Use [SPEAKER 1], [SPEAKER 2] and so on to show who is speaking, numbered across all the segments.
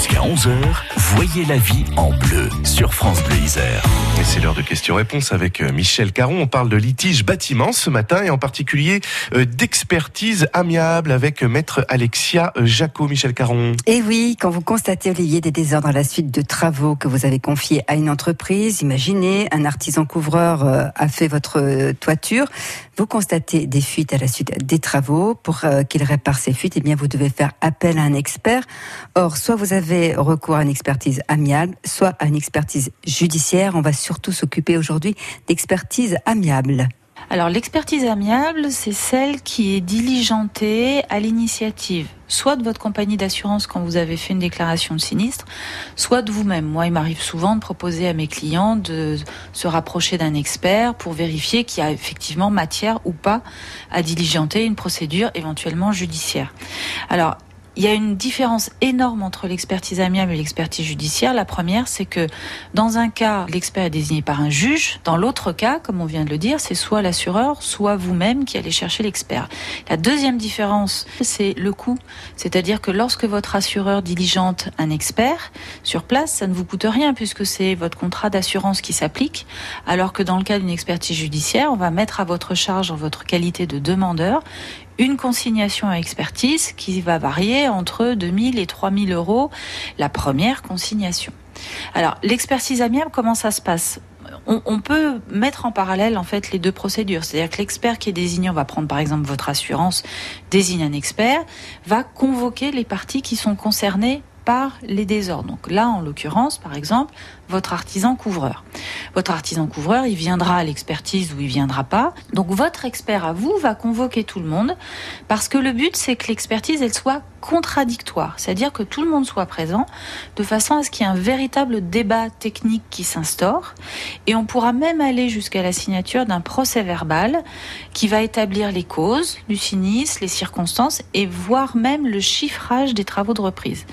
[SPEAKER 1] Jusqu'à 11h, voyez la vie en bleu sur France Bleu Isère.
[SPEAKER 2] Et c'est l'heure de questions-réponses avec euh, Michel Caron. On parle de litige bâtiment ce matin et en particulier euh, d'expertise amiable avec maître Alexia Jaco. Michel Caron.
[SPEAKER 3] Et oui, quand vous constatez, Olivier, des désordres à la suite de travaux que vous avez confiés à une entreprise, imaginez, un artisan couvreur euh, a fait votre toiture, vous constatez des fuites à la suite des travaux, pour qu'il répare ces fuites, eh bien, vous devez faire appel à un expert. Or, soit vous avez recours à une expertise amiable, soit à une expertise judiciaire. On va surtout s'occuper aujourd'hui d'expertise amiable.
[SPEAKER 4] Alors l'expertise amiable, c'est celle qui est diligentée à l'initiative, soit de votre compagnie d'assurance quand vous avez fait une déclaration de sinistre, soit de vous-même. Moi, il m'arrive souvent de proposer à mes clients de se rapprocher d'un expert pour vérifier qu'il y a effectivement matière ou pas à diligenter une procédure éventuellement judiciaire. Alors il y a une différence énorme entre l'expertise amiable et l'expertise judiciaire. La première, c'est que dans un cas, l'expert est désigné par un juge. Dans l'autre cas, comme on vient de le dire, c'est soit l'assureur, soit vous-même qui allez chercher l'expert. La deuxième différence, c'est le coût. C'est-à-dire que lorsque votre assureur diligente un expert sur place, ça ne vous coûte rien puisque c'est votre contrat d'assurance qui s'applique. Alors que dans le cas d'une expertise judiciaire, on va mettre à votre charge en votre qualité de demandeur une consignation à expertise qui va varier entre 2000 et 3000 euros la première consignation. Alors, l'expertise amiable, comment ça se passe? On, peut mettre en parallèle en fait les deux procédures. C'est-à-dire que l'expert qui est désigné, on va prendre par exemple votre assurance, désigne un expert, va convoquer les parties qui sont concernées par les désordres. Donc là, en l'occurrence, par exemple, votre artisan couvreur. Votre artisan couvreur, il viendra à l'expertise ou il viendra pas. Donc votre expert à vous va convoquer tout le monde parce que le but c'est que l'expertise elle soit contradictoire, c'est-à-dire que tout le monde soit présent de façon à ce qu'il y ait un véritable débat technique qui s'instaure et on pourra même aller jusqu'à la signature d'un procès verbal qui va établir les causes du sinistre, les circonstances et voire même le chiffrage des travaux de reprise.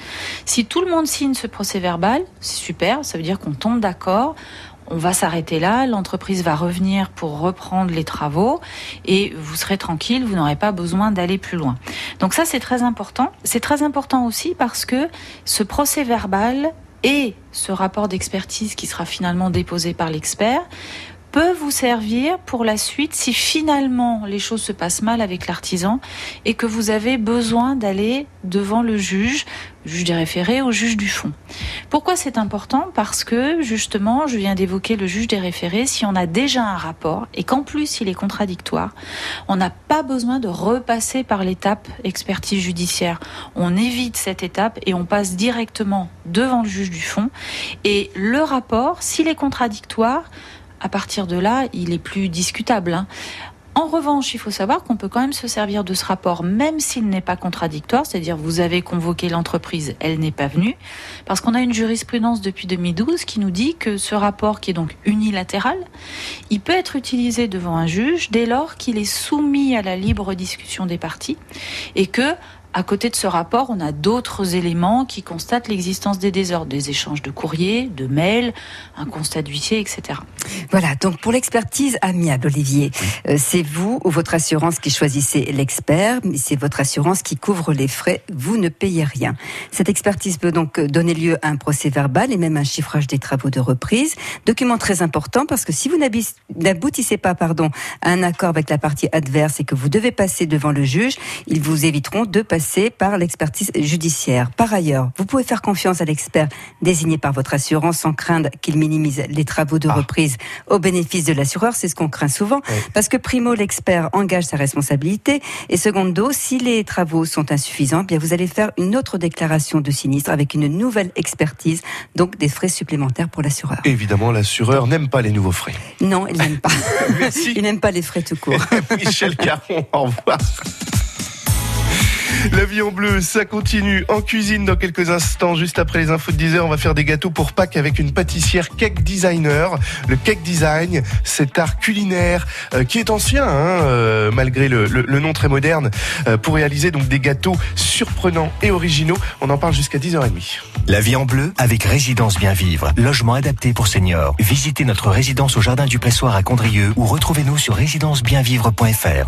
[SPEAKER 4] Si tout le monde signe ce procès verbal, c'est super, ça veut dire qu'on tombe d'accord, on va s'arrêter là, l'entreprise va revenir pour reprendre les travaux et vous serez tranquille, vous n'aurez pas besoin d'aller plus loin. Donc ça c'est très important. C'est très important aussi parce que ce procès verbal et ce rapport d'expertise qui sera finalement déposé par l'expert peut vous servir pour la suite si finalement les choses se passent mal avec l'artisan et que vous avez besoin d'aller devant le juge, juge des référés ou juge du fond. Pourquoi c'est important Parce que justement, je viens d'évoquer le juge des référés, si on a déjà un rapport et qu'en plus il est contradictoire, on n'a pas besoin de repasser par l'étape expertise judiciaire. On évite cette étape et on passe directement devant le juge du fond et le rapport, s'il est contradictoire, à partir de là, il est plus discutable. En revanche, il faut savoir qu'on peut quand même se servir de ce rapport, même s'il n'est pas contradictoire, c'est-à-dire vous avez convoqué l'entreprise, elle n'est pas venue, parce qu'on a une jurisprudence depuis 2012 qui nous dit que ce rapport, qui est donc unilatéral, il peut être utilisé devant un juge dès lors qu'il est soumis à la libre discussion des parties et que à côté de ce rapport, on a d'autres éléments qui constatent l'existence des désordres, des échanges de courriers, de mails, un constat d'huissier, etc.
[SPEAKER 3] Voilà, donc pour l'expertise amiable, Olivier, euh, c'est vous ou votre assurance qui choisissez l'expert, mais c'est votre assurance qui couvre les frais, vous ne payez rien. Cette expertise peut donc donner lieu à un procès verbal et même un chiffrage des travaux de reprise, document très important parce que si vous n'aboutissez pas pardon, à un accord avec la partie adverse et que vous devez passer devant le juge, ils vous éviteront de passer par l'expertise judiciaire. Par ailleurs, vous pouvez faire confiance à l'expert désigné par votre assurance sans craindre qu'il minimise les travaux de ah. reprise au bénéfice de l'assureur. C'est ce qu'on craint souvent. Parce que primo, l'expert engage sa responsabilité. Et secondo, si les travaux sont insuffisants, bien vous allez faire une autre déclaration de sinistre avec une nouvelle expertise, donc des frais supplémentaires pour l'assureur.
[SPEAKER 2] Évidemment, l'assureur n'aime pas les nouveaux frais.
[SPEAKER 3] Non, il n'aime pas. il n'aime pas les frais tout court.
[SPEAKER 2] Michel Caron, au revoir. La vie en bleu, ça continue en cuisine dans quelques instants. Juste après les infos de 10h, on va faire des gâteaux pour Pâques avec une pâtissière cake designer. Le cake design, cet art culinaire euh, qui est ancien, hein, euh, malgré le, nom très moderne, euh, pour réaliser donc des gâteaux surprenants et originaux. On en parle jusqu'à 10h30.
[SPEAKER 1] La vie en bleu avec Résidence Bien Vivre, logement adapté pour seniors. Visitez notre résidence au Jardin du Pressoir à Condrieu ou retrouvez-nous sur résidencebienvivre.fr.